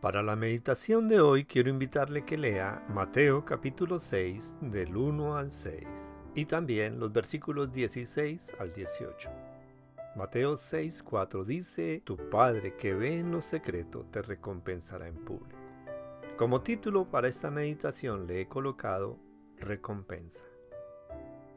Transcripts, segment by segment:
Para la meditación de hoy quiero invitarle que lea Mateo capítulo 6 del 1 al 6 y también los versículos 16 al 18. Mateo 6, 4 dice, Tu Padre que ve en lo secreto te recompensará en público. Como título para esta meditación le he colocado Recompensa.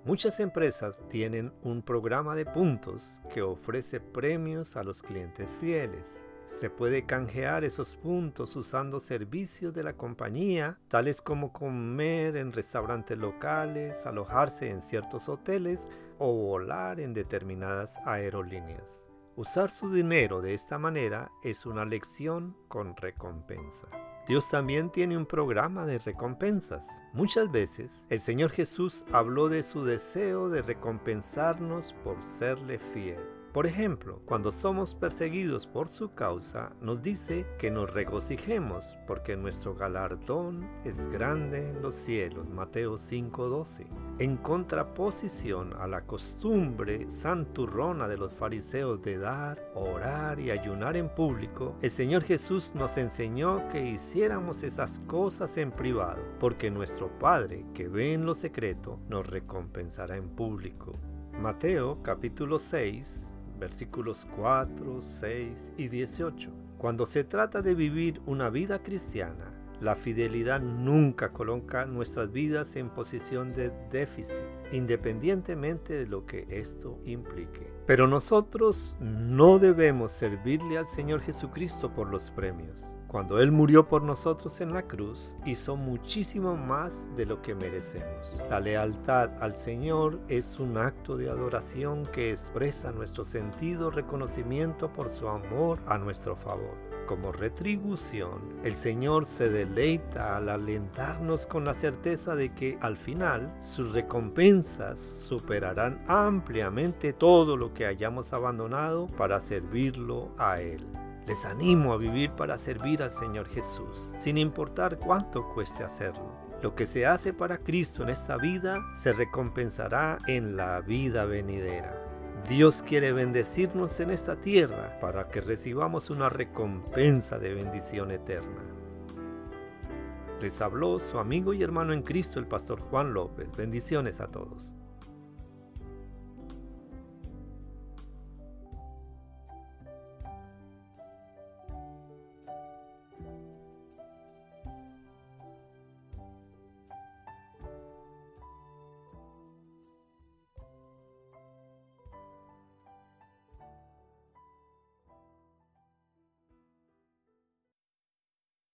Muchas empresas tienen un programa de puntos que ofrece premios a los clientes fieles se puede canjear esos puntos usando servicios de la compañía, tales como comer en restaurantes locales, alojarse en ciertos hoteles o volar en determinadas aerolíneas. Usar su dinero de esta manera es una lección con recompensa. Dios también tiene un programa de recompensas. Muchas veces el Señor Jesús habló de su deseo de recompensarnos por serle fiel. Por ejemplo, cuando somos perseguidos por su causa, nos dice que nos regocijemos porque nuestro galardón es grande en los cielos. Mateo 5:12. En contraposición a la costumbre santurrona de los fariseos de dar, orar y ayunar en público, el Señor Jesús nos enseñó que hiciéramos esas cosas en privado, porque nuestro Padre que ve en lo secreto nos recompensará en público. Mateo capítulo 6 versículos 4, 6 y 18. Cuando se trata de vivir una vida cristiana, la fidelidad nunca coloca nuestras vidas en posición de déficit, independientemente de lo que esto implique. Pero nosotros no debemos servirle al Señor Jesucristo por los premios. Cuando Él murió por nosotros en la cruz, hizo muchísimo más de lo que merecemos. La lealtad al Señor es un acto de adoración que expresa nuestro sentido reconocimiento por su amor a nuestro favor. Como retribución, el Señor se deleita al alentarnos con la certeza de que al final sus recompensas superarán ampliamente todo lo que hayamos abandonado para servirlo a Él. Les animo a vivir para servir al Señor Jesús, sin importar cuánto cueste hacerlo. Lo que se hace para Cristo en esta vida se recompensará en la vida venidera. Dios quiere bendecirnos en esta tierra para que recibamos una recompensa de bendición eterna. Les habló su amigo y hermano en Cristo, el pastor Juan López. Bendiciones a todos.